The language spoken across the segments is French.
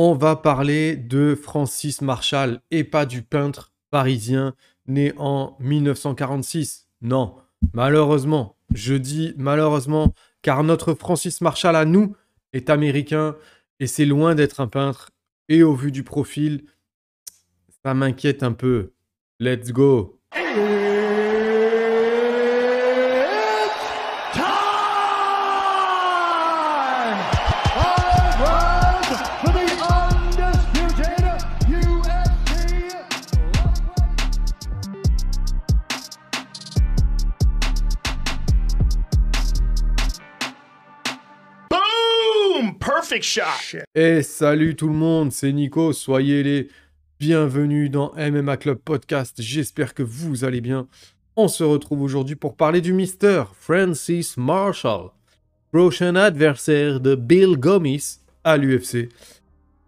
On va parler de Francis Marshall et pas du peintre parisien né en 1946. Non, malheureusement, je dis malheureusement, car notre Francis Marshall à nous est américain et c'est loin d'être un peintre. Et au vu du profil, ça m'inquiète un peu. Let's go. Et salut tout le monde, c'est Nico, soyez les bienvenus dans MMA Club Podcast, j'espère que vous allez bien. On se retrouve aujourd'hui pour parler du Mister Francis Marshall, prochain adversaire de Bill Gomis à l'UFC.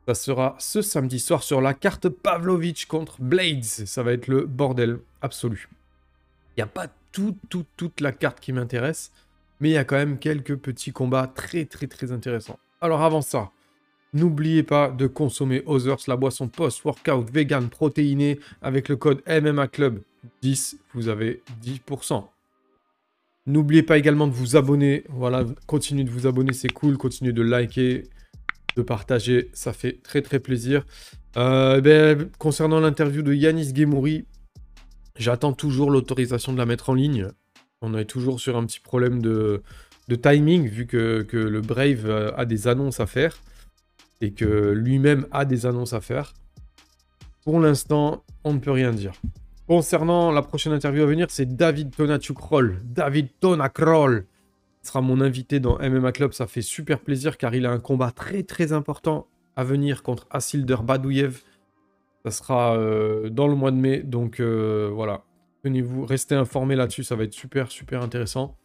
Ça sera ce samedi soir sur la carte Pavlovich contre Blades, ça va être le bordel absolu. Il n'y a pas tout, tout, toute la carte qui m'intéresse, mais il y a quand même quelques petits combats très très très intéressants. Alors avant ça, n'oubliez pas de consommer Others, la boisson post-workout vegan protéinée avec le code MMA Club 10, vous avez 10%. N'oubliez pas également de vous abonner. Voilà, continuez de vous abonner, c'est cool. Continuez de liker, de partager, ça fait très très plaisir. Euh, ben, concernant l'interview de Yanis Gemouri, j'attends toujours l'autorisation de la mettre en ligne. On est toujours sur un petit problème de, de timing, vu que, le Brave euh, a des annonces à faire et que lui-même a des annonces à faire. Pour l'instant, on ne peut rien dire. Concernant la prochaine interview à venir, c'est David Tonachuk-Roll. David Tonacroll sera mon invité dans MMA Club. Ça fait super plaisir car il a un combat très très important à venir contre Asilder Badouyev. Ça sera euh, dans le mois de mai. Donc euh, voilà, venez-vous, restez informés là-dessus. Ça va être super super intéressant.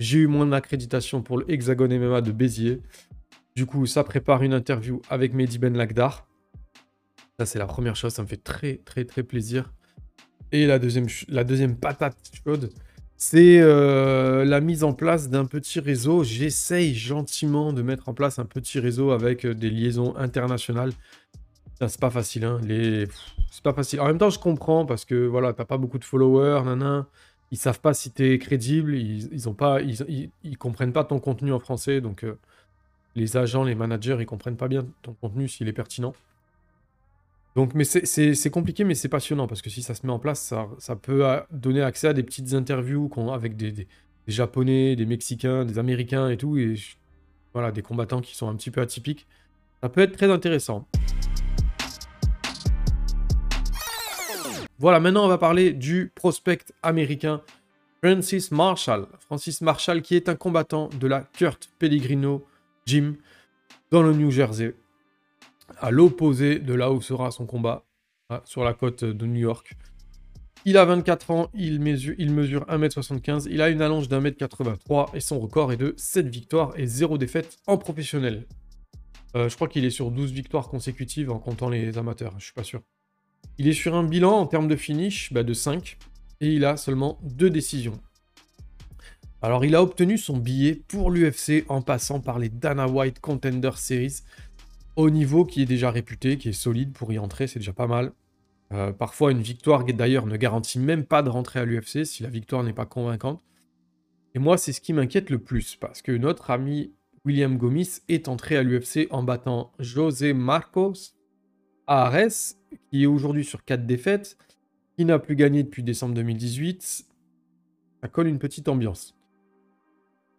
J'ai eu mon accréditation pour le Hexagone MMA de Béziers. Du coup, ça prépare une interview avec Mehdi Ben Lagdar. Ça, c'est la première chose. Ça me fait très, très, très plaisir. Et la deuxième, la deuxième patate chaude, c'est euh, la mise en place d'un petit réseau. J'essaye gentiment de mettre en place un petit réseau avec euh, des liaisons internationales. C'est pas facile, hein. Les... C'est pas facile. En même temps, je comprends parce que voilà, t'as pas beaucoup de followers, nanan ils savent pas si tu es crédible, ils, ils ont pas, ils, ils, comprennent pas ton contenu en français, donc euh, les agents, les managers, ils comprennent pas bien ton contenu s'il est pertinent. Donc, mais c'est compliqué, mais c'est passionnant parce que si ça se met en place, ça, ça peut euh, donner accès à des petites interviews avec des, des, des, Japonais, des Mexicains, des Américains et tout, et voilà, des combattants qui sont un petit peu atypiques. Ça peut être très intéressant. Voilà, maintenant on va parler du prospect américain Francis Marshall. Francis Marshall qui est un combattant de la Kurt Pellegrino Gym dans le New Jersey, à l'opposé de là où sera son combat, hein, sur la côte de New York. Il a 24 ans, il mesure, il mesure 1m75, il a une allonge d'1m83 et son record est de 7 victoires et 0 défaites en professionnel. Euh, je crois qu'il est sur 12 victoires consécutives en comptant les amateurs, je suis pas sûr. Il est sur un bilan en termes de finish bah, de 5 et il a seulement 2 décisions. Alors il a obtenu son billet pour l'UFC en passant par les Dana White Contender Series au niveau qui est déjà réputé, qui est solide pour y entrer, c'est déjà pas mal. Euh, parfois une victoire d'ailleurs ne garantit même pas de rentrer à l'UFC si la victoire n'est pas convaincante. Et moi c'est ce qui m'inquiète le plus parce que notre ami William Gomis est entré à l'UFC en battant José Marcos à Ares qui est aujourd'hui sur 4 défaites, qui n'a plus gagné depuis décembre 2018. Ça colle une petite ambiance.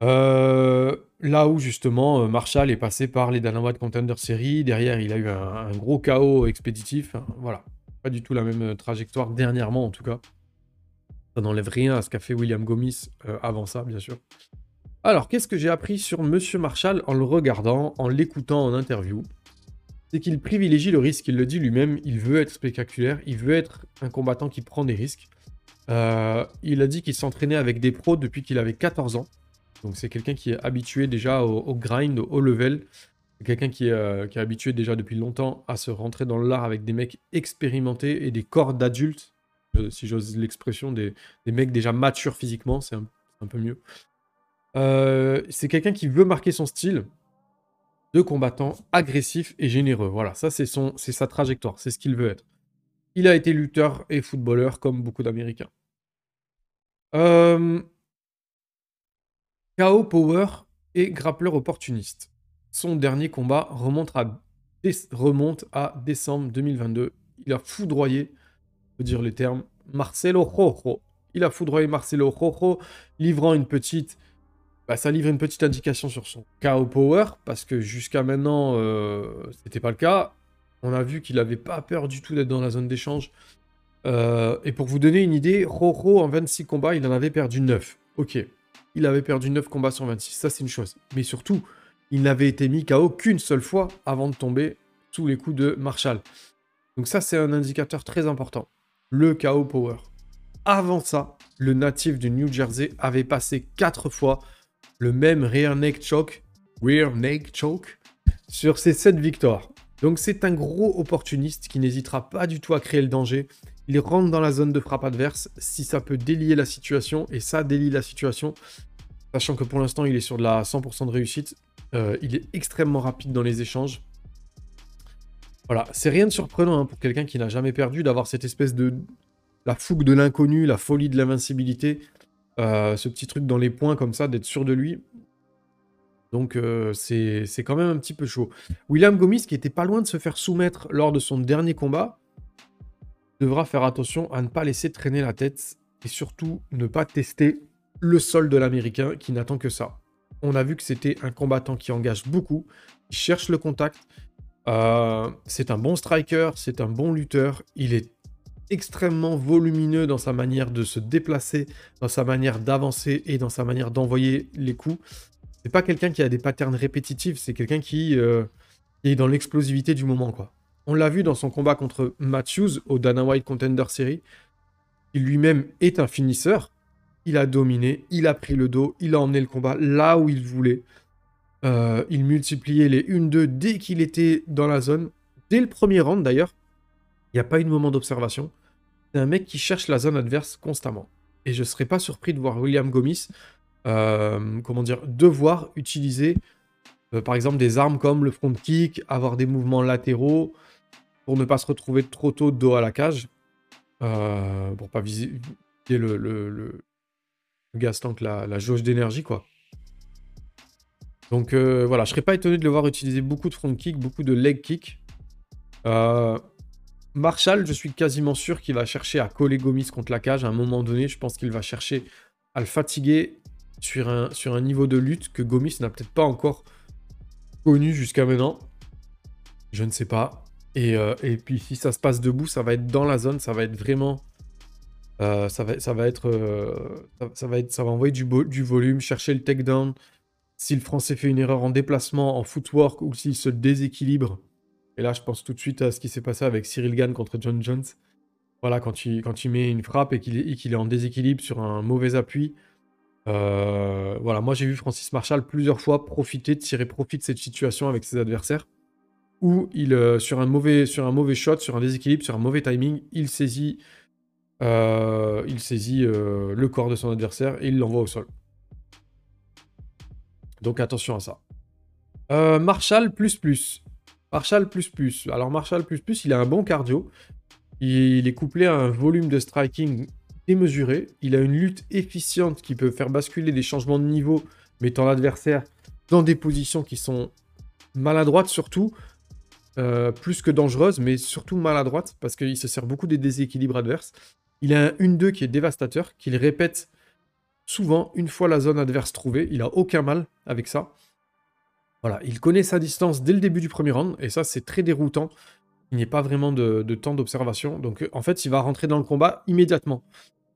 Euh, là où justement euh, Marshall est passé par les Dana Contender Series, derrière il a eu un, gros chaos expéditif. Voilà, pas du tout la même euh, trajectoire dernièrement en tout cas. Ça n'enlève rien à ce qu'a fait William Gomis avant ça, bien sûr. Alors, qu'est-ce que j'ai appris sur Monsieur Marshall en le regardant, en l'écoutant en interview? C'est qu'il privilégie le risque. Il le dit lui-même, il veut être spectaculaire, il veut être un combattant qui prend des risques. Euh, il a dit qu'il s'entraînait avec des pros depuis qu'il avait 14 ans. Donc c'est quelqu'un qui est habitué déjà au, grind, au haut level. Quelqu'un qui, euh, qui, est habitué déjà depuis longtemps à se rentrer dans l'art avec des mecs expérimentés et des corps d'adultes, euh, si j'ose l'expression, des, mecs déjà matures physiquement, c'est un, peu mieux. c'est quelqu'un qui veut marquer son style, de combattant agressif et généreux. Voilà, ça c'est c'est sa trajectoire, c'est ce qu'il veut être. Il a été lutteur et footballeur comme beaucoup d'Américains. Euh... KO Power et grappleur opportuniste. Son dernier combat remonte à, décembre 2022. Il a foudroyé, je dire les termes, Marcelo Rojo. Il a foudroyé Marcelo Rojo, livrant une petite bah, ça livre une petite indication sur son KO Power, parce que jusqu'à maintenant, euh, c'était pas le cas. On a vu qu'il avait pas peur du tout d'être dans la zone d'échange. Euh, et pour vous donner une idée, Roro, en 26 combats, il en avait perdu 9. Ok, il avait perdu 9 combats sur 26, ça c'est une chose. Mais surtout, il n'avait été mis KO qu'une seule fois avant de tomber sous les coups de Marshall. Donc ça, c'est un indicateur très important. Le KO Power. Avant ça, le natif du New Jersey avait passé 4 fois le même rear neck choke, rear neck choke sur ses 7 victoires. Donc c'est un gros opportuniste qui n'hésitera pas du tout à créer le danger. Il rentre dans la zone de frappe adverse si ça peut délier la situation, et ça délie la situation, sachant que pour l'instant il est sur de la 100% de réussite. Euh, il est extrêmement rapide dans les échanges. Voilà, c'est rien de surprenant hein, pour quelqu'un qui n'a jamais perdu d'avoir cette espèce de... la fougue de l'inconnu, la folie de l'invincibilité. Euh, ce petit truc dans les points comme ça, d'être sûr de lui. Donc euh, c'est quand même un petit peu chaud. William Gomis, qui était pas loin de se faire soumettre lors de son dernier combat, devra faire attention à ne pas laisser traîner la tête et surtout ne pas tester le sol de l'Américain qui n'attend que ça. On a vu que c'était un combattant qui engage beaucoup, qui cherche le contact. Euh, c'est un bon striker, c'est un bon lutteur. Il est extrêmement volumineux dans sa manière de se déplacer, dans sa manière d'avancer et dans sa manière d'envoyer les coups. C'est pas quelqu'un qui a des patterns répétitifs, c'est quelqu'un qui, euh, est dans l'explosivité du moment, quoi. On l'a vu dans son combat contre Matthews au Dana White Contender Series. Il lui-même est un finisseur. Il a dominé, il a pris le dos, il a emmené le combat là où il voulait. Euh, il multipliait les 1-2 dès qu'il était dans la zone. Dès le premier round d'ailleurs, il n'y a pas eu de moment d'observation. C'est un mec qui cherche la zone adverse constamment. Et je ne serais pas surpris de voir William Gomis, euh, devoir utiliser, euh, par exemple, des armes comme le front kick, avoir des mouvements latéraux, pour ne pas se retrouver trop tôt dos à la cage, euh, pour pas viser le, le, gaz tank, la, jauge d'énergie, quoi. Donc voilà, je serais pas étonné de le voir utiliser beaucoup de front kick, beaucoup de leg kick. Euh, Marshall, je suis quasiment sûr qu'il va chercher à coller Gomis contre la cage à un moment donné. Je pense qu'il va chercher à le fatiguer sur un, niveau de lutte que Gomis n'a peut-être pas encore connu jusqu'à maintenant. Je ne sais pas. Et, euh, puis si ça se passe debout, ça va être dans la zone, ça va être vraiment... Euh, ça, va, ça, va être, euh, ça, va être, ça va envoyer du, du volume, chercher le takedown. Si le français fait une erreur en déplacement, en footwork, ou s'il se déséquilibre, et là, je pense tout de suite à ce qui s'est passé avec Cyril Gann contre John Jones. Voilà, quand tu, quand mets une frappe et qu'il est, en déséquilibre sur un mauvais appui. Euh, voilà, moi j'ai vu Francis Marshall plusieurs fois profiter, tirer profit de cette situation avec ses adversaires. Où il, euh, sur, un mauvais, sur un mauvais shot, sur un déséquilibre, sur un mauvais timing, il saisit, euh, il saisit le corps de son adversaire et il l'envoie au sol. Donc attention à ça. Marshall plus plus. Marshall plus plus. Alors Marshall plus plus, il a un bon cardio. Il est couplé à un volume de striking démesuré. Il a une lutte efficiente qui peut faire basculer des changements de niveau, mettant l'adversaire dans des positions qui sont maladroites surtout, euh, plus que dangereuses, mais surtout maladroites, parce qu'il se sert beaucoup des déséquilibres adverses. Il a un 1-2 qui est dévastateur, qu'il répète souvent une fois la zone adverse trouvée. Il a aucun mal avec ça. Voilà, il connaît sa distance dès le début du premier round, et ça c'est très déroutant. Il n'y a pas vraiment de, temps d'observation. Donc en fait, il va rentrer dans le combat immédiatement.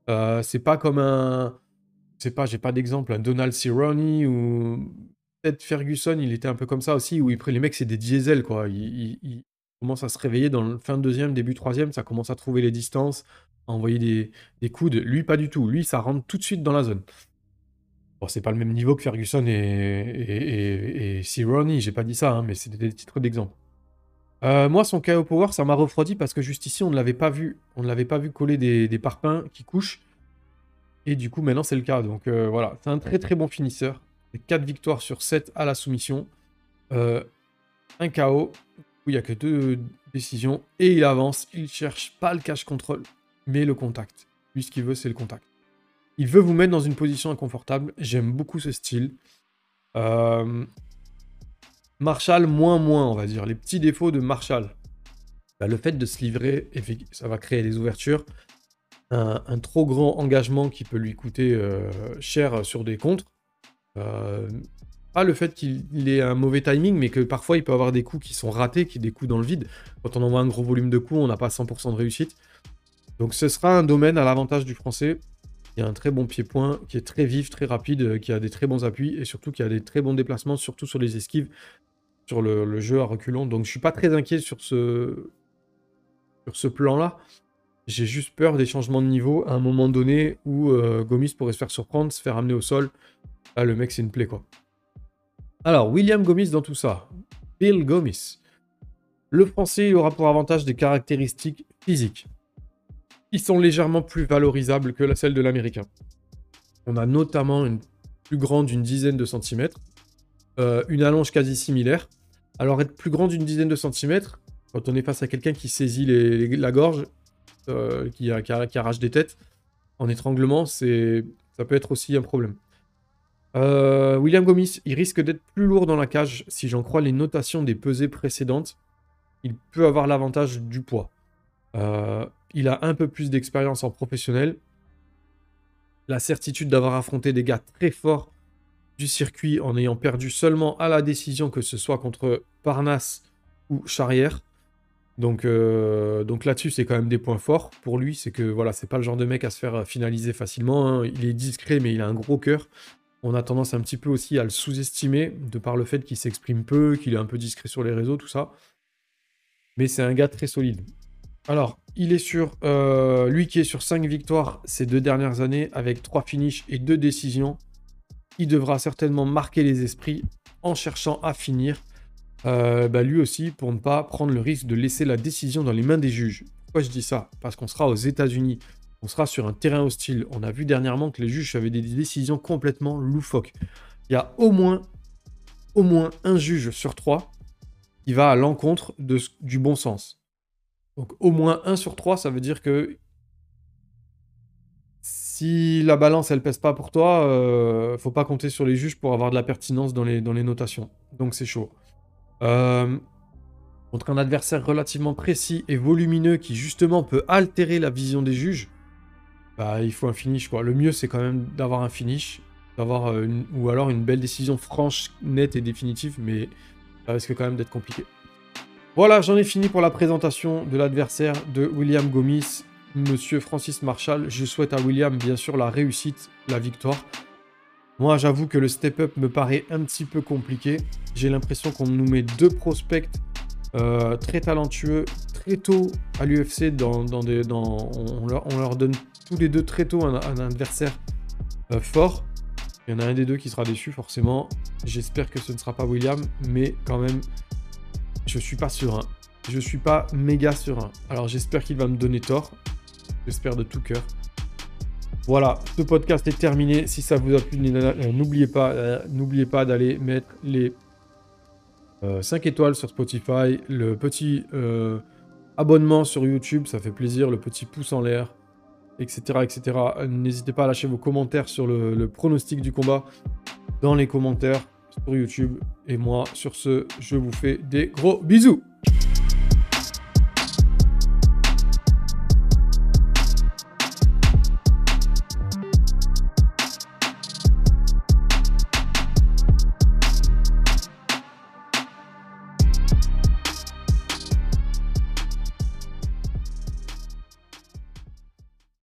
Euh, c'est pas comme un. Je sais pas, j'ai pas d'exemple, un Donald Cerrone ou peut-être Ferguson, il était un peu comme ça aussi, où il, les mecs c'est des diesels quoi. Ils, commencent à se réveiller dans le fin de deuxième, début troisième, ça commence à trouver les distances, à envoyer des coudes. Lui, pas du tout. Lui, ça rentre tout de suite dans la zone. Bon, c'est pas le même niveau que Ferguson et, et, j'ai pas dit ça, hein, mais c'est des titres d'exemple. Euh, moi, son KO Power, ça m'a refroidi parce que juste ici, on ne l'avait pas vu. On ne l'avait pas vu coller des, des, parpaings qui couchent. Et du coup, maintenant, c'est le cas. Donc euh, voilà, c'est un très très bon finisseur. 4 victoires sur 7 à la soumission. Euh, un KO, où il n'y a que deux décisions, et il avance, il cherche pas le cash control, mais le contact. Lui, ce qu'il veut, c'est le contact. Il veut vous mettre dans une position inconfortable. J'aime beaucoup ce style. Euh, Marshall, moins moins, on va dire. Les petits défauts de Marshall. Bah, le fait de se livrer, ça va créer des ouvertures. Un, trop grand engagement qui peut lui coûter euh, cher sur des contres. Euh, pas le fait qu'il ait un mauvais timing, mais que parfois il peut avoir des coups qui sont ratés, qui des coups dans le vide. Quand on envoie un gros volume de coups, on n'a pas 100% de réussite. Donc ce sera un domaine à l'avantage du français. Il y a un très bon pied-point qui est très vif, très rapide, euh, qui a des très bons appuis et surtout qui a des très bons déplacements, surtout sur les esquives, sur le, jeu à reculons. Donc je suis pas très inquiet sur ce, sur ce plan-là. J'ai juste peur des changements de niveau à un moment donné où euh, Gomis pourrait se faire surprendre, se faire amener au sol. Là, le mec, c'est une plaie, quoi. Alors, William Gomis dans tout ça. Bill Gomis. Le français aura pour avantage des caractéristiques physiques sont légèrement plus valorisables que celles de l'américain. On a notamment une plus grande d'une dizaine de centimètres, euh, une allonge quasi similaire. Alors être plus grand d'une dizaine de centimètres, quand on est face à quelqu'un qui saisit la gorge, euh, qui, arrache des têtes, en étranglement, ça peut être aussi un problème. Euh, William Gomis, il risque d'être plus lourd dans la cage si j'en crois les notations des pesées précédentes. Il peut avoir l'avantage du poids. Euh, il a un peu plus d'expérience en professionnel. La certitude d'avoir affronté des gars très forts du circuit en ayant perdu seulement à la décision que ce soit contre Parnasse ou Charrière. Donc, euh, là-dessus, c'est quand même des points forts pour lui. C'est que voilà, c'est pas le genre de mec à se faire finaliser facilement. Hein. Il est discret, mais il a un gros cœur on a tendance un petit peu aussi à le sous-estimer, de par le fait qu'il s'exprime peu, qu'il est un peu discret sur les réseaux, tout ça. Mais c'est un gars très solide. Alors, il est sur... Euh, lui qui est sur 5 victoires ces deux dernières années, avec 3 finishes et 2 décisions, il devra certainement marquer les esprits en cherchant à finir. Euh, bah, lui aussi, pour ne pas prendre le risque de laisser la décision dans les mains des juges. Pourquoi je dis ça? Parce qu'on sera aux États-Unis on sera sur un terrain hostile. On a vu dernièrement que les juges avaient des décisions complètement loufoques. Il y a au moins, au moins un juge sur trois qui va à l'encontre du bon sens. Donc au moins un sur trois, ça veut dire que si la balance elle pèse pas pour toi, euh, faut pas compter sur les juges pour avoir de la pertinence dans les, dans les notations. Donc c'est chaud. Euh, contre un adversaire relativement précis et volumineux qui justement peut altérer la vision des juges, bah, il faut un finish quoi. Le mieux c'est quand même d'avoir un finish, d'avoir euh, ou alors une belle décision franche, nette et définitive, mais ça risque quand même d'être compliqué. Voilà, j'en ai fini pour la présentation de l'adversaire de William Gomis, Monsieur Francis Marshall. Je souhaite à William bien sûr la réussite, la victoire. Moi, j'avoue que le step-up me paraît un petit peu compliqué. J'ai l'impression qu'on nous met deux prospects euh, très talentueux très tôt à l'UFC. Dans, dans, on, leur, on leur donne tous les deux très tôt un, adversaire euh, fort. Il y en a un des deux qui sera déçu forcément. J'espère que ce ne sera pas William, mais quand même, je suis pas serein. Je suis pas méga serein. Alors j'espère qu'il va me donner tort. J'espère de tout cœur. Voilà, ce podcast est terminé. Si ça vous a plu, euh, n'oubliez pas, euh, n'oubliez pas d'aller mettre les 5 étoiles sur Spotify, le petit abonnement sur YouTube, ça fait plaisir, le petit pouce en l'air, etc. etc. N'hésitez pas à lâcher vos commentaires sur le, pronostic du combat dans les commentaires sur YouTube. Et moi, sur ce, je vous fais des gros bisous